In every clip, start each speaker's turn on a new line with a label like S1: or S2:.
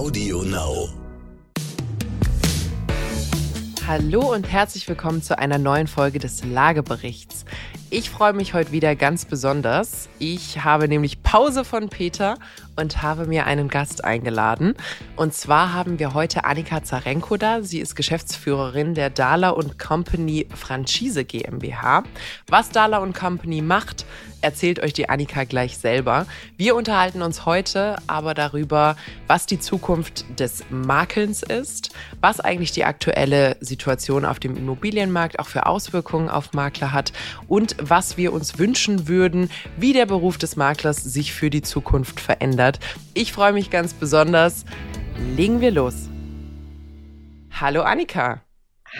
S1: Audio Now.
S2: Hallo und herzlich willkommen zu einer neuen Folge des Lageberichts. Ich freue mich heute wieder ganz besonders. Ich habe nämlich Pause von Peter und habe mir einen Gast eingeladen. Und zwar haben wir heute Annika Zarenko da. Sie ist Geschäftsführerin der Dahler Company Franchise GmbH. Was Dahler Company macht, erzählt euch die Annika gleich selber. Wir unterhalten uns heute aber darüber, was die Zukunft des Makelns ist, was eigentlich die aktuelle Situation auf dem Immobilienmarkt auch für Auswirkungen auf Makler hat und was wir uns wünschen würden, wie der Beruf des Maklers sich für die Zukunft verändert. Ich freue mich ganz besonders. Legen wir los. Hallo Annika.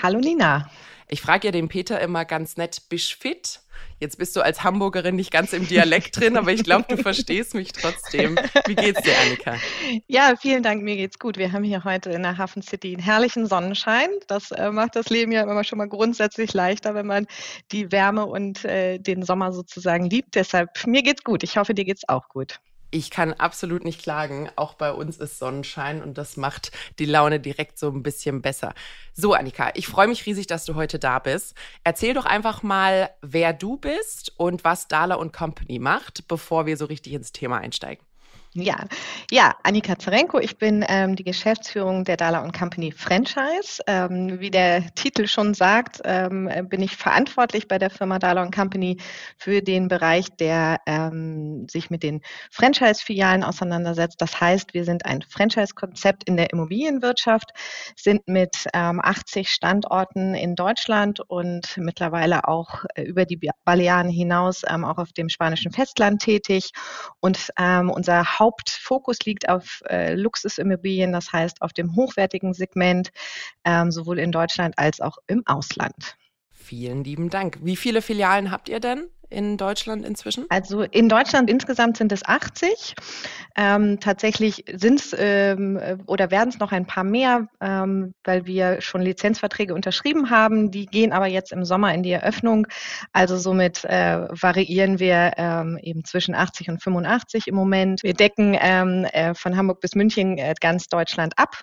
S3: Hallo Nina.
S2: Ich frage ja den Peter immer ganz nett, bist fit? Jetzt bist du als Hamburgerin nicht ganz im Dialekt drin, aber ich glaube, du verstehst mich trotzdem. Wie geht's dir, Annika?
S3: Ja, vielen Dank, mir geht's gut. Wir haben hier heute in der Hafen City einen herrlichen Sonnenschein. Das äh, macht das Leben ja immer schon mal grundsätzlich leichter, wenn man die Wärme und äh, den Sommer sozusagen liebt. Deshalb, mir geht's gut. Ich hoffe, dir geht's auch gut.
S2: Ich kann absolut nicht klagen. Auch bei uns ist Sonnenschein und das macht die Laune direkt so ein bisschen besser. So, Annika, ich freue mich riesig, dass du heute da bist. Erzähl doch einfach mal, wer du bist und was Dahler Company macht, bevor wir so richtig ins Thema einsteigen.
S3: Ja, ja, Annika Zarenko, ich bin ähm, die Geschäftsführung der Dala Company Franchise. Ähm, wie der Titel schon sagt, ähm, bin ich verantwortlich bei der Firma Dala Company für den Bereich, der ähm, sich mit den Franchise-Filialen auseinandersetzt. Das heißt, wir sind ein Franchise-Konzept in der Immobilienwirtschaft, sind mit 80 ähm, Standorten in Deutschland und mittlerweile auch äh, über die Balearen hinaus ähm, auch auf dem spanischen Festland tätig. Und unser Hauptfokus liegt auf äh, Luxusimmobilien, das heißt auf dem hochwertigen Segment, ähm, sowohl in Deutschland als auch im Ausland.
S2: Vielen lieben Dank. Wie viele Filialen habt ihr denn? In Deutschland inzwischen?
S3: Also in Deutschland insgesamt sind es 80. Ähm, tatsächlich sind es ähm, oder werden es noch ein paar mehr, ähm, weil wir schon Lizenzverträge unterschrieben haben. Die gehen aber jetzt im Sommer in die Eröffnung. Also somit äh, variieren wir ähm, eben zwischen 80 und 85 im Moment. Wir decken ähm, äh, von Hamburg bis München äh, ganz Deutschland ab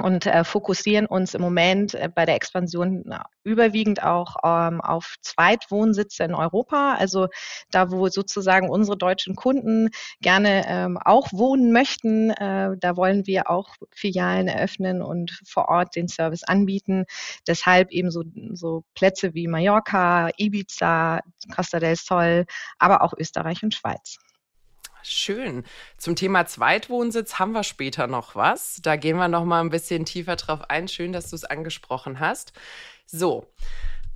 S3: und äh, fokussieren uns im Moment äh, bei der Expansion überwiegend auch ähm, auf Zweitwohnsitze in Europa, also da, wo sozusagen unsere deutschen Kunden gerne ähm, auch wohnen möchten, äh, da wollen wir auch Filialen eröffnen und vor Ort den Service anbieten. Deshalb eben so, so Plätze wie Mallorca, Ibiza, Costa del Sol, aber auch Österreich und Schweiz.
S2: Schön. Zum Thema Zweitwohnsitz haben wir später noch was. Da gehen wir noch mal ein bisschen tiefer drauf ein. Schön, dass du es angesprochen hast. So,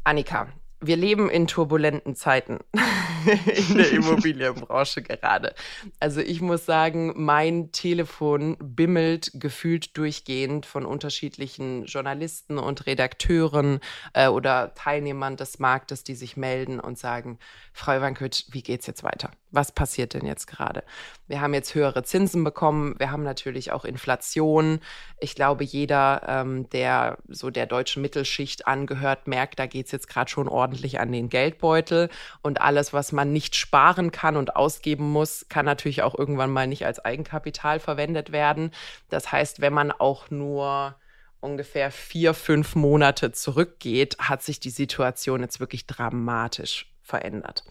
S2: Annika, wir leben in turbulenten Zeiten in der Immobilienbranche gerade. Also ich muss sagen, mein Telefon bimmelt gefühlt durchgehend von unterschiedlichen Journalisten und Redakteuren äh, oder Teilnehmern des Marktes, die sich melden und sagen, Frau Ivankic, wie geht's jetzt weiter? Was passiert denn jetzt gerade? Wir haben jetzt höhere Zinsen bekommen. Wir haben natürlich auch Inflation. Ich glaube, jeder, ähm, der so der deutschen Mittelschicht angehört, merkt, da geht's jetzt gerade schon ordentlich an den Geldbeutel. Und alles, was man nicht sparen kann und ausgeben muss, kann natürlich auch irgendwann mal nicht als Eigenkapital verwendet werden. Das heißt, wenn man auch nur ungefähr vier, fünf Monate zurückgeht, hat sich die Situation jetzt wirklich dramatisch verändert.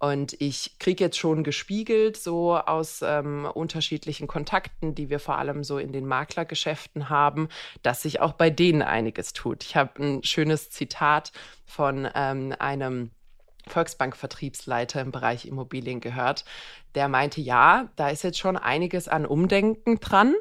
S2: Und ich kriege jetzt schon gespiegelt, so aus ähm, unterschiedlichen Kontakten, die wir vor allem so in den Maklergeschäften haben, dass sich auch bei denen einiges tut. Ich habe ein schönes Zitat von ähm, einem Volksbank-Vertriebsleiter im Bereich Immobilien gehört. Der meinte, ja, da ist jetzt schon einiges an Umdenken dran.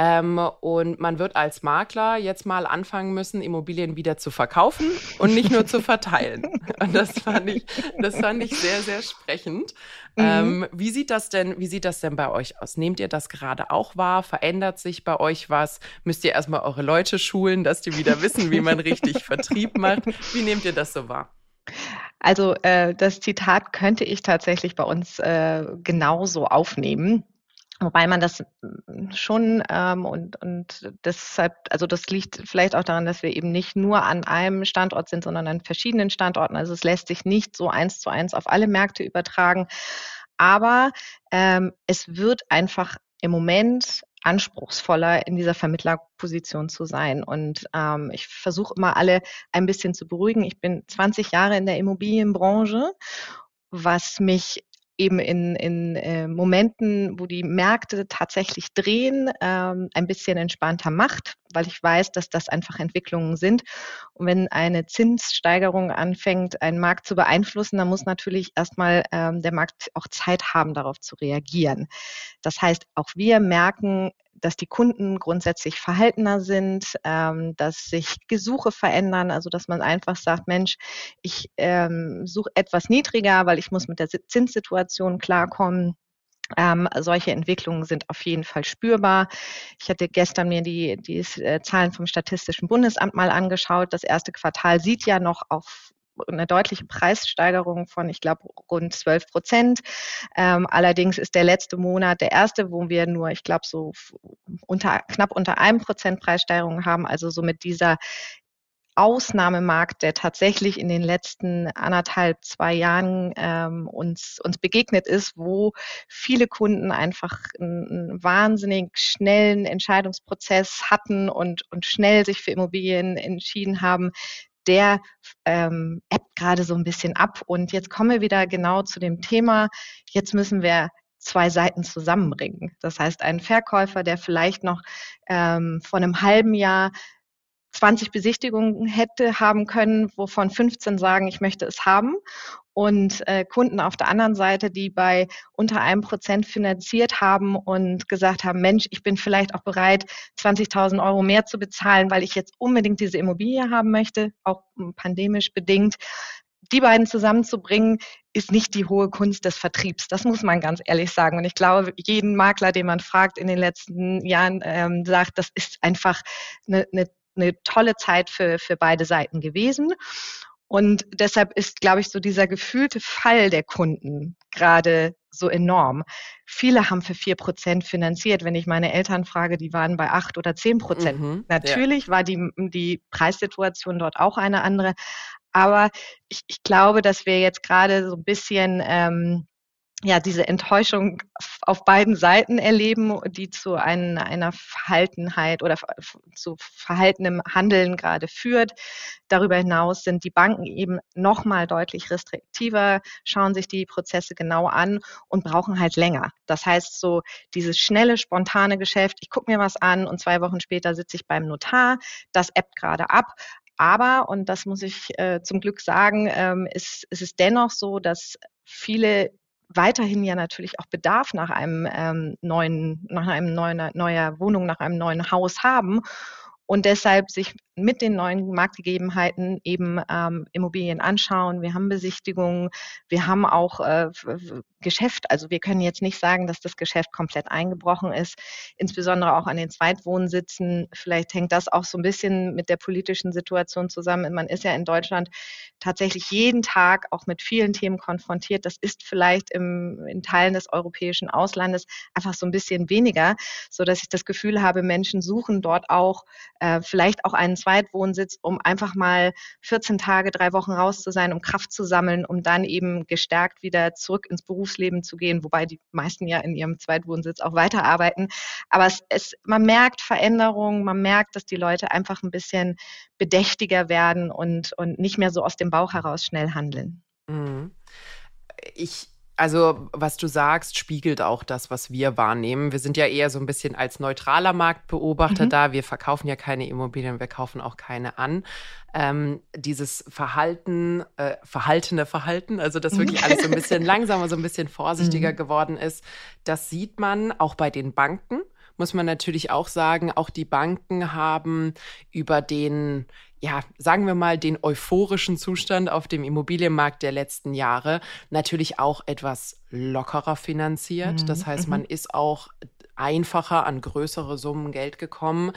S2: Ähm, und man wird als Makler jetzt mal anfangen müssen, Immobilien wieder zu verkaufen und nicht nur zu verteilen. Und das fand ich, das fand ich sehr, sehr sprechend. Mhm. Ähm, wie sieht das denn, wie sieht das denn bei euch aus? Nehmt ihr das gerade auch wahr? Verändert sich bei euch was? Müsst ihr erstmal eure Leute schulen, dass die wieder wissen, wie man richtig Vertrieb macht? Wie nehmt ihr das so wahr?
S3: Also äh, das Zitat könnte ich tatsächlich bei uns äh, genauso aufnehmen. Wobei man das hm, schon ähm, und, und deshalb, also das liegt vielleicht auch daran, dass wir eben nicht nur an einem Standort sind, sondern an verschiedenen Standorten. Also es lässt sich nicht so eins zu eins auf alle Märkte übertragen. Aber ähm, es wird einfach im Moment anspruchsvoller in dieser Vermittlerposition zu sein. Und ähm, ich versuche immer alle ein bisschen zu beruhigen. Ich bin 20 Jahre in der Immobilienbranche, was mich eben in, in äh, Momenten, wo die Märkte tatsächlich drehen, ähm, ein bisschen entspannter macht, weil ich weiß, dass das einfach Entwicklungen sind. Und wenn eine Zinssteigerung anfängt, einen Markt zu beeinflussen, dann muss natürlich erstmal ähm, der Markt auch Zeit haben, darauf zu reagieren. Das heißt, auch wir merken, dass die Kunden grundsätzlich verhaltener sind, ähm, dass sich Gesuche verändern, also dass man einfach sagt, Mensch, ich ähm, suche etwas niedriger, weil ich muss mit der Zinssituation klarkommen. Ähm, solche Entwicklungen sind auf jeden Fall spürbar. Ich hatte gestern mir die, die äh, Zahlen vom Statistischen Bundesamt mal angeschaut. Das erste Quartal sieht ja noch auf eine deutliche Preissteigerung von, ich glaube, rund 12 Prozent. Ähm, allerdings ist der letzte Monat der erste, wo wir nur, ich glaube, so unter, knapp unter einem Prozent Preissteigerung haben. Also so mit dieser Ausnahmemarkt, der tatsächlich in den letzten anderthalb, zwei Jahren ähm, uns, uns begegnet ist, wo viele Kunden einfach einen, wahnsinnig schnellen Entscheidungsprozess hatten und, und schnell sich für Immobilien entschieden haben, der ähm, ebbt gerade so ein bisschen ab. Und jetzt kommen wir wieder genau zu dem Thema. Jetzt müssen wir zwei Seiten zusammenbringen. Das heißt, ein Verkäufer, der vielleicht noch ähm, vor einem halben Jahr 20 Besichtigungen hätte haben können, wovon 15 sagen, ich möchte es haben. Und äh, Kunden auf der anderen Seite, die bei unter einem Prozent finanziert haben und gesagt haben, Mensch, ich bin vielleicht auch bereit, 20.000 Euro mehr zu bezahlen, weil ich jetzt unbedingt diese Immobilie haben möchte, auch pandemisch bedingt. Die beiden zusammenzubringen, ist nicht die hohe Kunst des Vertriebs. Das muss man ganz ehrlich sagen. Und ich glaube, jeden Makler, den man fragt in den letzten Jahren, ähm, sagt, das ist einfach eine, eine eine tolle Zeit für, für beide Seiten gewesen. Und deshalb ist, glaube ich, so dieser gefühlte Fall der Kunden gerade so enorm. Viele haben für vier Prozent finanziert. Wenn ich meine Eltern frage, die waren bei acht oder zehn Prozent. Mhm, Natürlich ja. war die, die Preissituation dort auch eine andere. Aber ich, ich glaube, dass wir jetzt gerade so ein bisschen ähm, ja, diese Enttäuschung auf beiden Seiten erleben, die zu ein, einer Verhaltenheit oder zu verhaltenem Handeln gerade führt. Darüber hinaus sind die Banken eben nochmal deutlich restriktiver, schauen sich die Prozesse genau an und brauchen halt länger. Das heißt, so dieses schnelle, spontane Geschäft, ich gucke mir was an und zwei Wochen später sitze ich beim Notar, das ebbt gerade ab. Aber, und das muss ich äh, zum Glück sagen, ähm, ist, ist es dennoch so, dass viele weiterhin ja natürlich auch Bedarf nach einem ähm, neuen, nach einem neuen, neuer Wohnung, nach einem neuen Haus haben und deshalb sich mit den neuen Marktgegebenheiten eben ähm, Immobilien anschauen. Wir haben Besichtigungen, wir haben auch äh, Geschäft. Also wir können jetzt nicht sagen, dass das Geschäft komplett eingebrochen ist, insbesondere auch an den Zweitwohnsitzen. Vielleicht hängt das auch so ein bisschen mit der politischen Situation zusammen. Man ist ja in Deutschland tatsächlich jeden Tag auch mit vielen Themen konfrontiert. Das ist vielleicht im, in Teilen des europäischen Auslandes einfach so ein bisschen weniger, so dass ich das Gefühl habe, Menschen suchen dort auch äh, vielleicht auch einen Zweitwohnsitz, um einfach mal 14 Tage, drei Wochen raus zu sein, um Kraft zu sammeln, um dann eben gestärkt wieder zurück ins Berufsleben zu gehen, wobei die meisten ja in ihrem Zweitwohnsitz auch weiterarbeiten. Aber es, es, man merkt Veränderungen, man merkt, dass die Leute einfach ein bisschen bedächtiger werden und, und nicht mehr so aus dem Bauch heraus schnell handeln. Mhm.
S2: Ich also, was du sagst, spiegelt auch das, was wir wahrnehmen. Wir sind ja eher so ein bisschen als neutraler Marktbeobachter mhm. da. Wir verkaufen ja keine Immobilien, wir kaufen auch keine an. Ähm, dieses Verhalten, äh, verhaltene Verhalten, also dass wirklich alles so ein bisschen langsamer, so ein bisschen vorsichtiger mhm. geworden ist, das sieht man auch bei den Banken muss man natürlich auch sagen, auch die Banken haben über den ja, sagen wir mal, den euphorischen Zustand auf dem Immobilienmarkt der letzten Jahre natürlich auch etwas lockerer finanziert. Mhm. Das heißt, man mhm. ist auch einfacher an größere Summen Geld gekommen.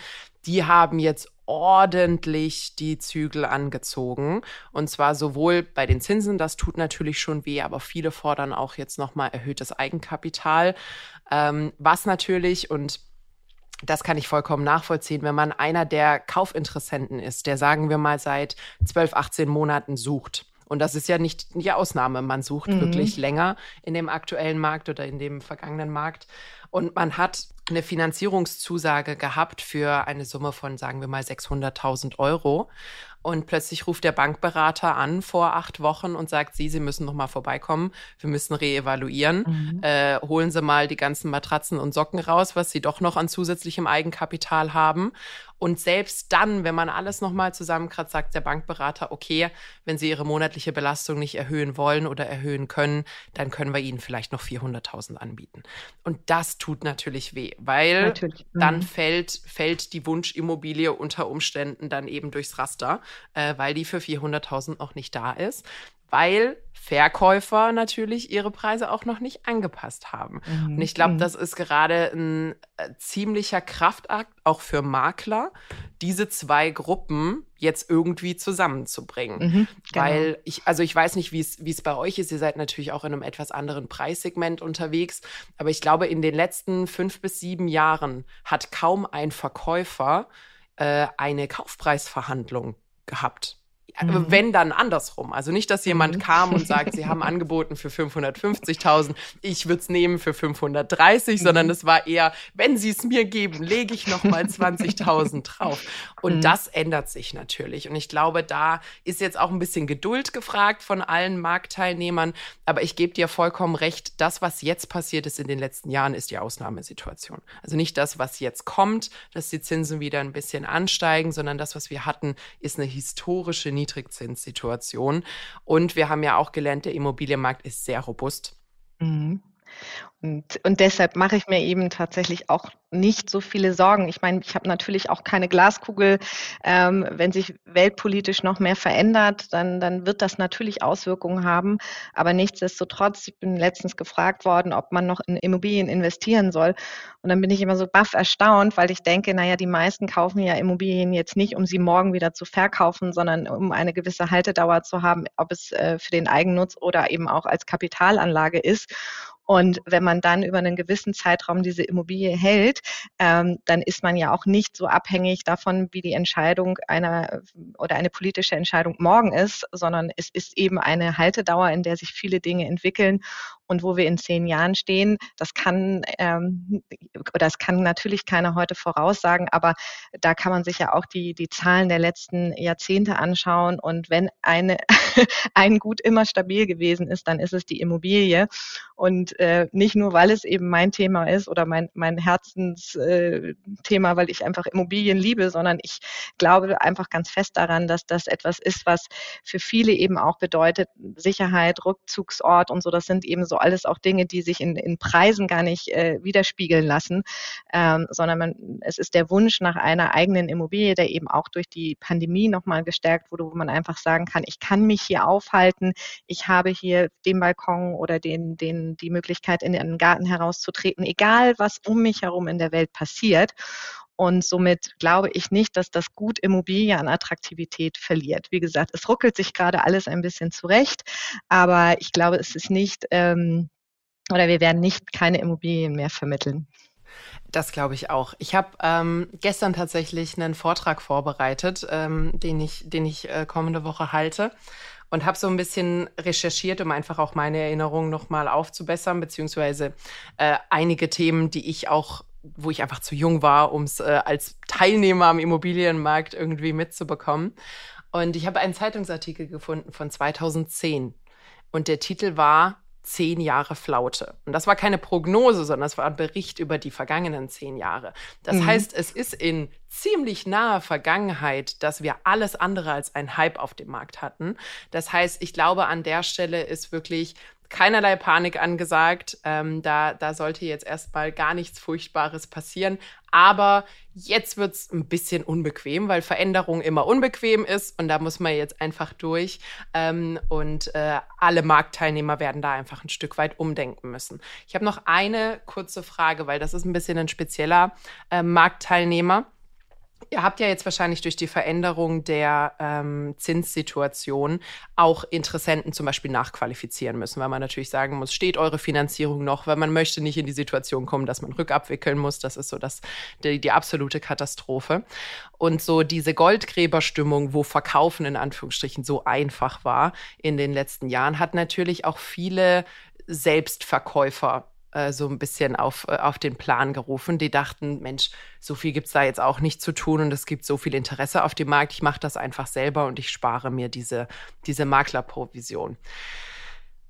S2: Die haben jetzt ordentlich die Zügel angezogen. Und zwar sowohl bei den Zinsen, das tut natürlich schon weh, aber viele fordern auch jetzt nochmal erhöhtes Eigenkapital. Ähm, was natürlich, und das kann ich vollkommen nachvollziehen, wenn man einer der Kaufinteressenten ist, der sagen wir mal seit 12, 18 Monaten sucht Und das ist ja nicht die Ausnahme. Man sucht mhm. wirklich länger in dem aktuellen Markt oder in dem vergangenen Markt. Und man hat eine Finanzierungszusage gehabt für eine Summe von, sagen wir mal, 600.000 Euro. Und plötzlich ruft der Bankberater an vor acht Wochen und sagt, Sie, Sie müssen noch mal vorbeikommen. Wir müssen reevaluieren. Mhm. Äh, holen Sie mal die ganzen Matratzen und Socken raus, was Sie doch noch an zusätzlichem Eigenkapital haben. Und selbst dann, wenn man alles nochmal zusammenkratzt, sagt der Bankberater, okay, wenn Sie Ihre monatliche Belastung nicht erhöhen wollen oder erhöhen können, dann können wir Ihnen vielleicht noch 400.000 anbieten. Und das tut natürlich weh, weil natürlich. Mhm. dann fällt, fällt die Wunschimmobilie unter Umständen dann eben durchs Raster, äh, weil die für 400.000 noch nicht da ist weil Verkäufer natürlich ihre Preise auch noch nicht angepasst haben. Mhm. Und ich glaube, mhm. das ist gerade ein äh, ziemlicher Kraftakt auch für Makler, diese zwei Gruppen jetzt irgendwie zusammenzubringen. Mhm, genau. Weil ich, also ich weiß nicht, wie es bei euch ist. Ihr seid natürlich auch in einem etwas anderen Preissegment unterwegs. Aber ich glaube, in den letzten fünf bis sieben Jahren hat kaum ein Verkäufer äh, eine Kaufpreisverhandlung gehabt. Mhm. Wenn dann andersrum. Also nicht, dass jemand mhm. kam und sagt, sie haben angeboten für 550.000, ich würde es nehmen für 530, mhm. sondern es war eher, wenn sie es mir geben, lege ich noch mal 20.000 drauf. Und mhm. das ändert sich natürlich. Und ich glaube, da ist jetzt auch ein bisschen Geduld gefragt von allen Marktteilnehmern. Aber ich gebe dir vollkommen recht, das, was jetzt passiert ist in den letzten Jahren, ist die Ausnahmesituation. Also nicht das, was jetzt kommt, dass die Zinsen wieder ein bisschen ansteigen, sondern das, was wir hatten, ist eine historische Niedrigzinssituation. Und wir haben ja auch gelernt, der Immobilienmarkt ist sehr robust.
S3: Mhm. Und, und deshalb mache ich mir eben tatsächlich auch nicht so viele Sorgen. Ich meine, ich habe natürlich auch keine Glaskugel. Ähm, wenn sich weltpolitisch noch mehr verändert, dann, dann wird das natürlich Auswirkungen haben. Aber nichtsdestotrotz, ich bin letztens gefragt worden, ob man noch in Immobilien investieren soll. Und dann bin ich immer so baff erstaunt, weil ich denke, naja, die meisten kaufen ja Immobilien jetzt nicht, um sie morgen wieder zu verkaufen, sondern um eine gewisse Haltedauer zu haben, ob es äh, für den Eigennutz oder eben auch als Kapitalanlage ist. Und wenn man dann über einen gewissen Zeitraum diese Immobilie hält, ähm, dann ist man ja auch nicht so abhängig davon, wie die Entscheidung einer oder eine politische Entscheidung morgen ist, sondern es ist eben eine Haltedauer, in der sich viele Dinge entwickeln und wo wir in zehn Jahren stehen. Das kann ähm, oder das kann natürlich keiner heute voraussagen, aber da kann man sich ja auch die die Zahlen der letzten Jahrzehnte anschauen und wenn eine ein Gut immer stabil gewesen ist, dann ist es die Immobilie und äh, nicht nur, weil es eben mein Thema ist oder mein, mein Herzensthema, äh, weil ich einfach Immobilien liebe, sondern ich glaube einfach ganz fest daran, dass das etwas ist, was für viele eben auch bedeutet, Sicherheit, Rückzugsort und so. Das sind eben so alles auch Dinge, die sich in, in Preisen gar nicht äh, widerspiegeln lassen, ähm, sondern man, es ist der Wunsch nach einer eigenen Immobilie, der eben auch durch die Pandemie nochmal gestärkt wurde, wo man einfach sagen kann, ich kann mich hier aufhalten, ich habe hier den Balkon oder den, den, die Möglichkeit, in den Garten herauszutreten, egal was um mich herum in der Welt passiert. Und somit glaube ich nicht, dass das Gut Immobilie an Attraktivität verliert. Wie gesagt, es ruckelt sich gerade alles ein bisschen zurecht, aber ich glaube, es ist nicht, ähm, oder wir werden nicht keine Immobilien mehr vermitteln.
S2: Das glaube ich auch. Ich habe ähm, gestern tatsächlich einen Vortrag vorbereitet, ähm, den ich, den ich äh, kommende Woche halte und habe so ein bisschen recherchiert, um einfach auch meine Erinnerungen nochmal aufzubessern, beziehungsweise äh, einige Themen, die ich auch, wo ich einfach zu jung war, um es äh, als Teilnehmer am Immobilienmarkt irgendwie mitzubekommen. Und ich habe einen Zeitungsartikel gefunden von 2010 und der Titel war zehn Jahre Flaute. Und das war keine Prognose, sondern das war ein Bericht über die vergangenen zehn Jahre. Das mhm. heißt, es ist in ziemlich naher Vergangenheit, dass wir alles andere als ein Hype auf dem Markt hatten. Das heißt, ich glaube, an der Stelle ist wirklich keinerlei Panik angesagt. Ähm, da, da sollte jetzt erstmal gar nichts Furchtbares passieren. Aber jetzt wird es ein bisschen unbequem, weil Veränderung immer unbequem ist und da muss man jetzt einfach durch. Ähm, und äh, alle Marktteilnehmer werden da einfach ein Stück weit umdenken müssen. Ich habe noch eine kurze Frage, weil das ist ein bisschen ein spezieller äh, Marktteilnehmer. Ihr habt ja jetzt wahrscheinlich durch die Veränderung der ähm, Zinssituation auch Interessenten zum Beispiel nachqualifizieren müssen, weil man natürlich sagen muss, steht eure Finanzierung noch, weil man möchte nicht in die Situation kommen, dass man rückabwickeln muss. Das ist so das, die, die absolute Katastrophe. Und so diese Goldgräberstimmung, wo Verkaufen in Anführungsstrichen so einfach war in den letzten Jahren, hat natürlich auch viele Selbstverkäufer äh, so ein bisschen auf, äh, auf den Plan gerufen. Die dachten, Mensch, so viel gibt es da jetzt auch nicht zu tun und es gibt so viel Interesse auf dem Markt. Ich mache das einfach selber und ich spare mir diese, diese Maklerprovision.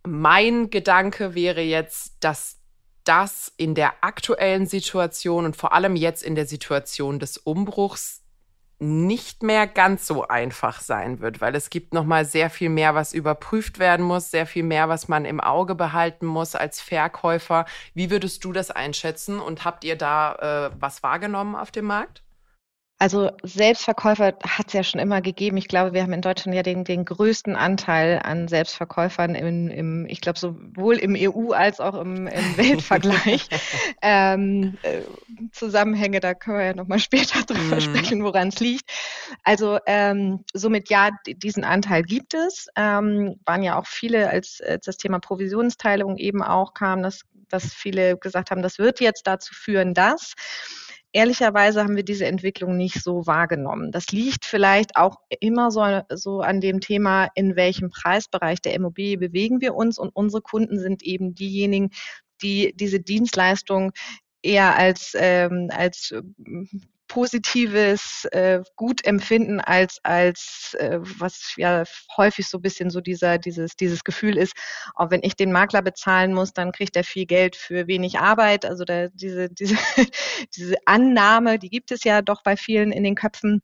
S2: Mein Gedanke wäre jetzt, dass das in der aktuellen Situation und vor allem jetzt in der Situation des Umbruchs nicht mehr ganz so einfach sein wird, weil es gibt noch mal sehr viel mehr, was überprüft werden muss, sehr viel mehr, was man im Auge behalten muss als Verkäufer. Wie würdest du das einschätzen und habt ihr da äh, was wahrgenommen auf dem Markt?
S3: Also Selbstverkäufer hat es ja schon immer gegeben. Ich glaube, wir haben in Deutschland ja den, den größten Anteil an Selbstverkäufern im, im ich glaube, sowohl im EU als auch im, im Weltvergleich. ähm, äh, Zusammenhänge, da können wir ja nochmal später drüber mhm. sprechen, woran es liegt. Also ähm, somit ja, diesen Anteil gibt es. Ähm, waren ja auch viele, als, als das Thema Provisionsteilung eben auch kam, dass, dass viele gesagt haben, das wird jetzt dazu führen, dass ehrlicherweise haben wir diese Entwicklung nicht so wahrgenommen. Das liegt vielleicht auch immer so, so an dem Thema, in welchem Preisbereich der Immobilie bewegen wir uns. Und unsere Kunden sind eben diejenigen, die diese Dienstleistung eher als, ähm, als positives äh, gut empfinden als als äh, was ja häufig so ein bisschen so dieser dieses dieses Gefühl ist, auch wenn ich den Makler bezahlen muss, dann kriegt er viel Geld für wenig Arbeit. Also da, diese diese diese Annahme, die gibt es ja doch bei vielen in den Köpfen.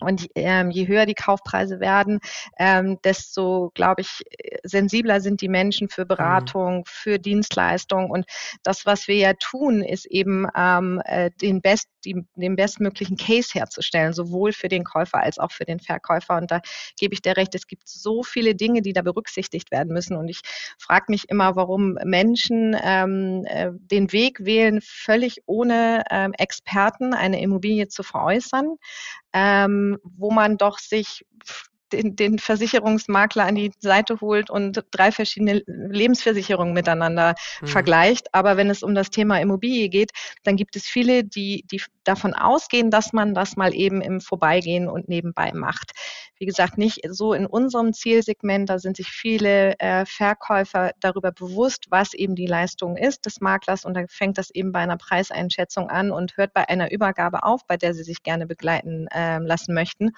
S3: Und ähm, je höher die Kaufpreise werden, ähm, desto, glaube ich, sensibler sind die Menschen für mhm. Beratung, mhm. für Dienstleistung. Und das, was wir ja tun, ist eben ähm, äh, den, best, die, den bestmöglichen Case herzustellen, sowohl für den Käufer als auch für den Verkäufer. Und da gebe ich dir recht, es gibt so viele Dinge, die da berücksichtigt werden müssen. Und ich frage mich immer, warum Menschen ähm, äh, den Weg wählen, völlig ohne ähm, Experten eine Immobilie zu veräußern ähm, wo man doch sich den, den Versicherungsmakler an die Seite holt und drei verschiedene Lebensversicherungen miteinander mhm. vergleicht. Aber wenn es um das Thema Immobilie geht, dann gibt es viele, die, die davon ausgehen, dass man das mal eben im Vorbeigehen und nebenbei macht. Wie gesagt, nicht so in unserem Zielsegment, da sind sich viele äh, Verkäufer darüber bewusst, was eben die Leistung ist des Maklers und dann fängt das eben bei einer Preiseinschätzung an und hört bei einer Übergabe auf, bei der sie sich gerne begleiten äh, lassen möchten.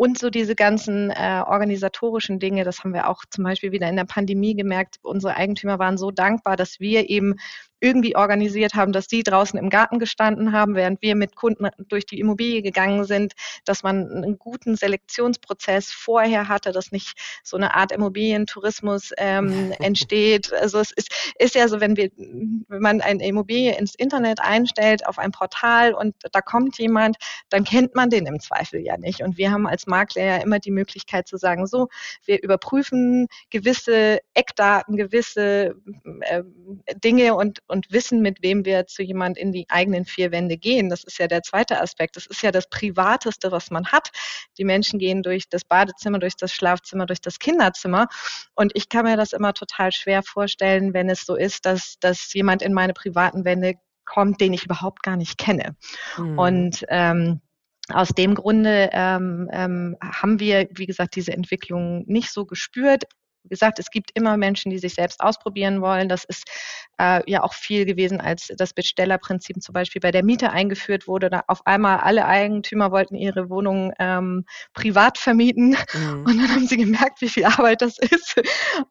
S3: Und so diese ganzen äh, organisatorischen Dinge, das haben wir auch zum Beispiel wieder in der Pandemie gemerkt. Unsere Eigentümer waren so dankbar, dass wir eben irgendwie organisiert haben, dass die draußen im Garten gestanden haben, während wir mit Kunden durch die Immobilie gegangen sind, dass man einen guten Selektionsprozess vorher hatte, dass nicht so eine Art Immobilientourismus ähm, entsteht. Also es ist, ist ja so, wenn wir, wenn man eine Immobilie ins Internet einstellt auf ein Portal und da kommt jemand, dann kennt man den im Zweifel ja nicht. Und wir haben als Makler ja immer die Möglichkeit zu sagen, so, wir überprüfen gewisse Eckdaten, gewisse äh, Dinge und und wissen, mit wem wir zu jemand in die eigenen vier Wände gehen. Das ist ja der zweite Aspekt. Das ist ja das Privateste, was man hat. Die Menschen gehen durch das Badezimmer, durch das Schlafzimmer, durch das Kinderzimmer. Und ich kann mir das immer total schwer vorstellen, wenn es so ist, dass, dass jemand in meine privaten Wände kommt, den ich überhaupt gar nicht kenne. Mhm. Und ähm, aus dem Grunde ähm, ähm, haben wir, wie gesagt, diese Entwicklung nicht so gespürt. Wie gesagt, es gibt immer Menschen, die sich selbst ausprobieren wollen. Das ist äh, ja auch viel gewesen, als das Bestellerprinzip zum Beispiel bei der Miete eingeführt wurde. Da auf einmal alle Eigentümer wollten ihre Wohnung ähm, privat vermieten. Mhm. Und dann haben sie gemerkt, wie viel Arbeit das ist.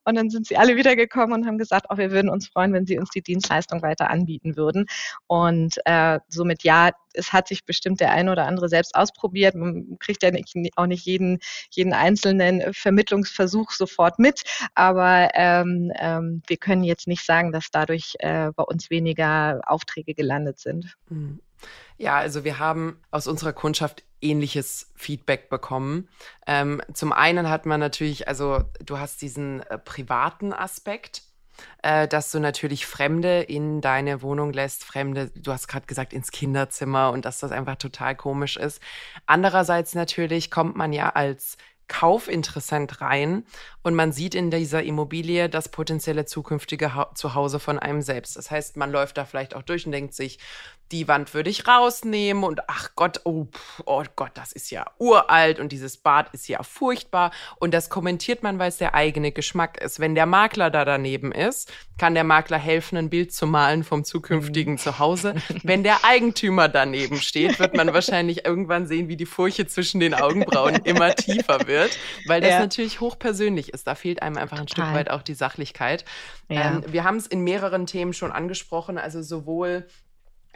S3: Und dann sind sie alle wiedergekommen und haben gesagt, oh, wir würden uns freuen, wenn sie uns die Dienstleistung weiter anbieten würden. Und äh, somit ja, es hat sich bestimmt der eine oder andere selbst ausprobiert. Man kriegt ja nicht, auch nicht jeden, jeden einzelnen Vermittlungsversuch sofort mit. Aber ähm, ähm, wir können jetzt nicht sagen, dass dadurch äh, bei uns weniger Aufträge gelandet sind.
S2: Hm. Ja, also wir haben aus unserer Kundschaft ähnliches Feedback bekommen. Ähm, zum einen hat man natürlich, also du hast diesen äh, privaten Aspekt, äh, dass du natürlich Fremde in deine Wohnung lässt, Fremde, du hast gerade gesagt, ins Kinderzimmer und dass das einfach total komisch ist. Andererseits natürlich kommt man ja als Kaufinteressent rein und man sieht in dieser Immobilie das potenzielle zukünftige ha Zuhause von einem selbst. Das heißt, man läuft da vielleicht auch durch und denkt sich, die Wand würde ich rausnehmen und ach Gott, oh, oh Gott, das ist ja uralt und dieses Bad ist ja furchtbar. Und das kommentiert man, weil es der eigene Geschmack ist. Wenn der Makler da daneben ist, kann der Makler helfen, ein Bild zu malen vom zukünftigen mhm. Zuhause. Wenn der Eigentümer daneben steht, wird man wahrscheinlich irgendwann sehen, wie die Furche zwischen den Augenbrauen immer tiefer wird, weil das ja. natürlich hochpersönlich ist. Da fehlt einem einfach ein Total. Stück weit auch die Sachlichkeit. Ja. Ähm, wir haben es in mehreren Themen schon angesprochen, also sowohl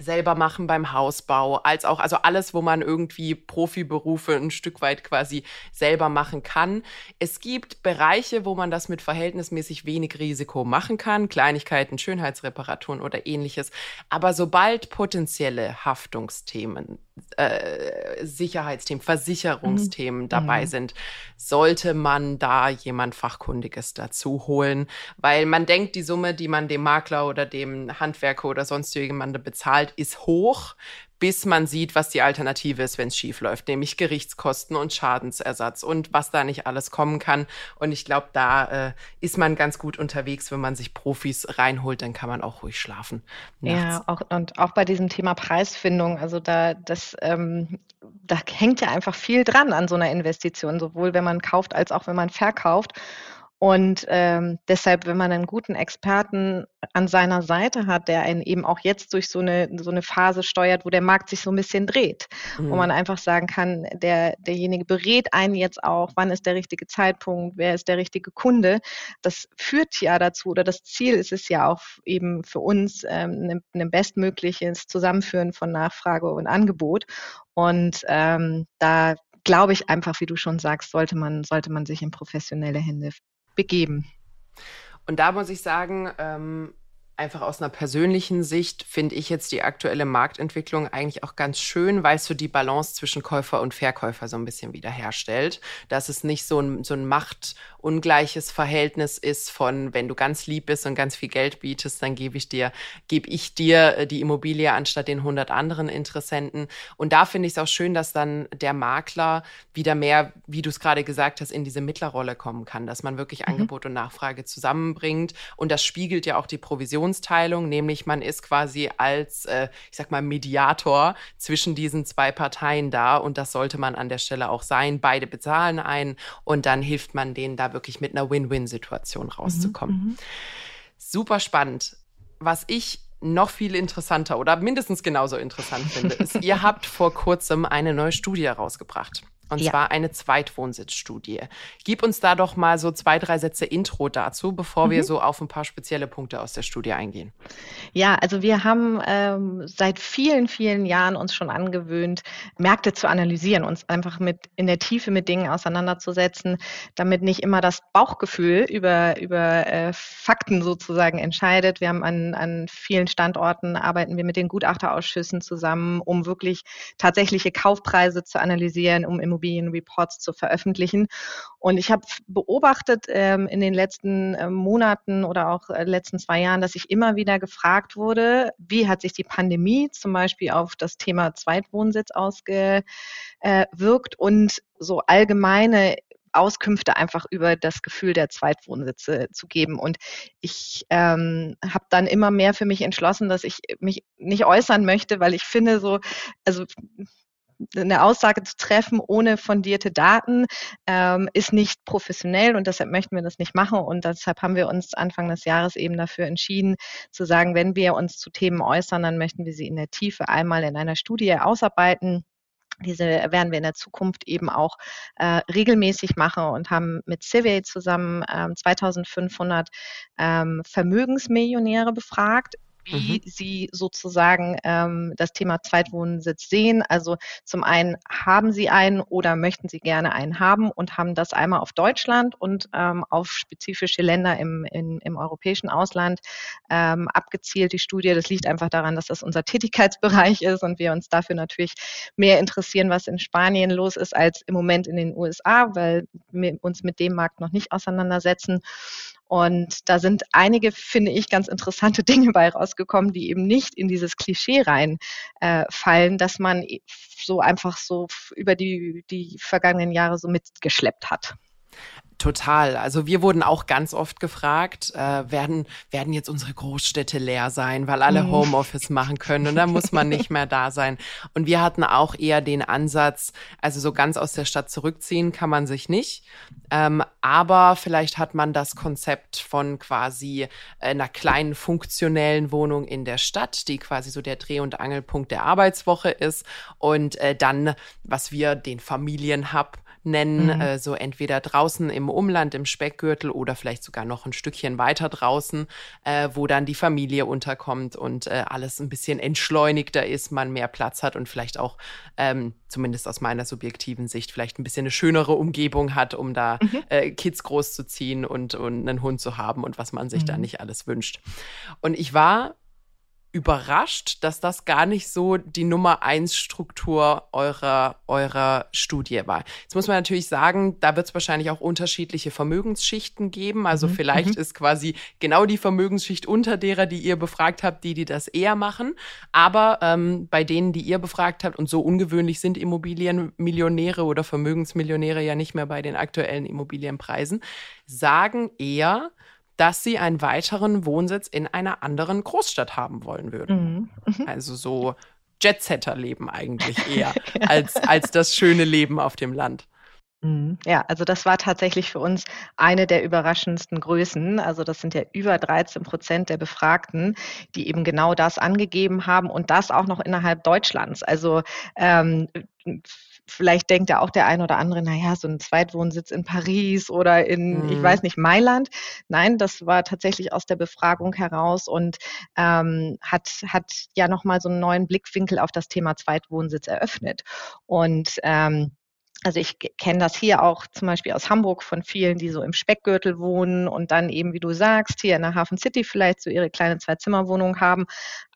S2: selber machen beim Hausbau, als auch, also alles, wo man irgendwie Profiberufe ein Stück weit quasi selber machen kann. Es gibt Bereiche, wo man das mit verhältnismäßig wenig Risiko machen kann, Kleinigkeiten, Schönheitsreparaturen oder ähnliches. Aber sobald potenzielle Haftungsthemen äh, Sicherheitsthemen, Versicherungsthemen mhm. dabei mhm. sind, sollte man da jemand Fachkundiges dazu holen, weil man denkt, die Summe, die man dem Makler oder dem Handwerker oder sonst jemandem bezahlt, ist hoch bis man sieht, was die Alternative ist, wenn es schief läuft, nämlich Gerichtskosten und Schadensersatz und was da nicht alles kommen kann. Und ich glaube, da äh, ist man ganz gut unterwegs, wenn man sich Profis reinholt, dann kann man auch ruhig schlafen.
S3: Nachts. Ja, auch, und auch bei diesem Thema Preisfindung, also da das ähm, da hängt ja einfach viel dran an so einer Investition, sowohl wenn man kauft als auch wenn man verkauft. Und ähm, deshalb, wenn man einen guten Experten an seiner Seite hat, der einen eben auch jetzt durch so eine, so eine Phase steuert, wo der Markt sich so ein bisschen dreht, mhm. wo man einfach sagen kann, der, derjenige berät einen jetzt auch, wann ist der richtige Zeitpunkt, wer ist der richtige Kunde. Das führt ja dazu, oder das Ziel ist es ja auch eben für uns, ähm, ein, ein bestmögliches Zusammenführen von Nachfrage und Angebot. Und ähm, da glaube ich einfach, wie du schon sagst, sollte man, sollte man sich in professionelle Hände begeben.
S2: Und da muss ich sagen, ähm, einfach aus einer persönlichen Sicht finde ich jetzt die aktuelle Marktentwicklung eigentlich auch ganz schön, weil es so die Balance zwischen Käufer und Verkäufer so ein bisschen wiederherstellt. Dass es nicht so ein, so ein machtungleiches Verhältnis ist von, wenn du ganz lieb bist und ganz viel Geld bietest, dann gebe ich dir, gebe ich dir äh, die Immobilie anstatt den 100 anderen Interessenten. Und da finde ich es auch schön, dass dann der Makler wieder mehr, wie du es gerade gesagt hast, in diese Mittlerrolle kommen kann, dass man wirklich mhm. Angebot und Nachfrage zusammenbringt. Und das spiegelt ja auch die Provision Funktionsteilung, nämlich man ist quasi als, äh, ich sag mal, Mediator zwischen diesen zwei Parteien da und das sollte man an der Stelle auch sein. Beide bezahlen ein und dann hilft man denen da wirklich mit einer Win-Win-Situation mhm, rauszukommen. Mhm, Super spannend. Was ich noch viel interessanter oder mindestens genauso interessant finde, ist, ihr habt vor kurzem eine neue Studie herausgebracht. Und ja. zwar eine Zweitwohnsitzstudie. Gib uns da doch mal so zwei, drei Sätze Intro dazu, bevor mhm. wir so auf ein paar spezielle Punkte aus der Studie eingehen.
S3: Ja, also wir haben ähm, seit vielen, vielen Jahren uns schon angewöhnt, Märkte zu analysieren, uns einfach mit in der Tiefe mit Dingen auseinanderzusetzen, damit nicht immer das Bauchgefühl über, über äh, Fakten sozusagen entscheidet. Wir haben an, an vielen Standorten arbeiten wir mit den Gutachterausschüssen zusammen, um wirklich tatsächliche Kaufpreise zu analysieren, um Immobilien Immobilienreports zu veröffentlichen. Und ich habe beobachtet ähm, in den letzten äh, Monaten oder auch äh, letzten zwei Jahren, dass ich immer wieder gefragt wurde, wie hat sich die Pandemie zum Beispiel auf das Thema Zweitwohnsitz ausgewirkt und so allgemeine Auskünfte einfach über das Gefühl der Zweitwohnsitze zu geben. Und ich ähm, habe dann immer mehr für mich entschlossen, dass ich mich nicht äußern möchte, weil ich finde so, also eine Aussage zu treffen ohne fundierte Daten ähm, ist nicht professionell und deshalb möchten wir das nicht machen und deshalb haben wir uns Anfang des Jahres eben dafür entschieden zu sagen, wenn wir uns zu Themen äußern, dann möchten wir sie in der Tiefe einmal in einer Studie ausarbeiten. Diese werden wir in der Zukunft eben auch äh, regelmäßig machen und haben mit Civey zusammen ähm, 2500 ähm, Vermögensmillionäre befragt wie mhm. Sie sozusagen ähm, das Thema Zweitwohnsitz sehen. Also zum einen haben Sie einen oder möchten Sie gerne einen haben und haben das einmal auf Deutschland und ähm, auf spezifische Länder im, in, im europäischen Ausland ähm, abgezielt. Die Studie, das liegt einfach daran, dass das unser Tätigkeitsbereich ist und wir uns dafür natürlich mehr interessieren, was in Spanien los ist, als im Moment in den USA, weil wir uns mit dem Markt noch nicht auseinandersetzen. Und da sind einige, finde ich, ganz interessante Dinge bei rausgekommen, die eben nicht in dieses Klischee reinfallen, äh, dass man so einfach so über die, die vergangenen Jahre so mitgeschleppt hat.
S2: Total. Also wir wurden auch ganz oft gefragt, äh, werden, werden jetzt unsere Großstädte leer sein, weil alle mhm. Homeoffice machen können und dann muss man nicht mehr da sein. Und wir hatten auch eher den Ansatz, also so ganz aus der Stadt zurückziehen kann man sich nicht. Ähm, aber vielleicht hat man das Konzept von quasi einer kleinen funktionellen Wohnung in der Stadt, die quasi so der Dreh- und Angelpunkt der Arbeitswoche ist. Und äh, dann, was wir den Familienhub nennen, mhm. äh, so entweder draußen im Umland, im Speckgürtel oder vielleicht sogar noch ein Stückchen weiter draußen, äh, wo dann die Familie unterkommt und äh, alles ein bisschen entschleunigter ist, man mehr Platz hat und vielleicht auch, ähm, zumindest aus meiner subjektiven Sicht, vielleicht ein bisschen eine schönere Umgebung hat, um da mhm. äh, Kids großzuziehen und, und einen Hund zu haben und was man sich mhm. da nicht alles wünscht. Und ich war überrascht, dass das gar nicht so die Nummer eins Struktur eurer, eurer Studie war. Jetzt muss man natürlich sagen, da wird es wahrscheinlich auch unterschiedliche Vermögensschichten geben. Also mhm. vielleicht mhm. ist quasi genau die Vermögensschicht unter derer, die ihr befragt habt, die, die das eher machen. Aber ähm, bei denen, die ihr befragt habt, und so ungewöhnlich sind Immobilienmillionäre oder Vermögensmillionäre ja nicht mehr bei den aktuellen Immobilienpreisen, sagen eher, dass sie einen weiteren Wohnsitz in einer anderen Großstadt haben wollen würden. Mhm. mhm. Also so Jetsetter-Leben eigentlich eher als, als das schöne Leben auf dem Land.
S3: Mhm. Ja, also das war tatsächlich für uns eine der überraschendsten Größen. Also das sind ja über 13 Prozent der Befragten, die eben genau das angegeben haben und das auch noch innerhalb Deutschlands. Also ähm, vielleicht denkt ja auch der ein oder andere, naja, so ein Zweitwohnsitz in Paris oder in, mhm. ich weiß nicht, Mailand. Nein, das war tatsächlich aus der Befragung heraus und ähm, hat, hat ja nochmal so einen neuen Blickwinkel auf das Thema Zweitwohnsitz eröffnet. Und ähm, also ich kenne das hier auch zum Beispiel aus Hamburg von vielen, die so im Speckgürtel wohnen und dann eben, wie du sagst, hier in der Hafen City vielleicht so ihre kleine Zwei-Zimmer-Wohnung haben.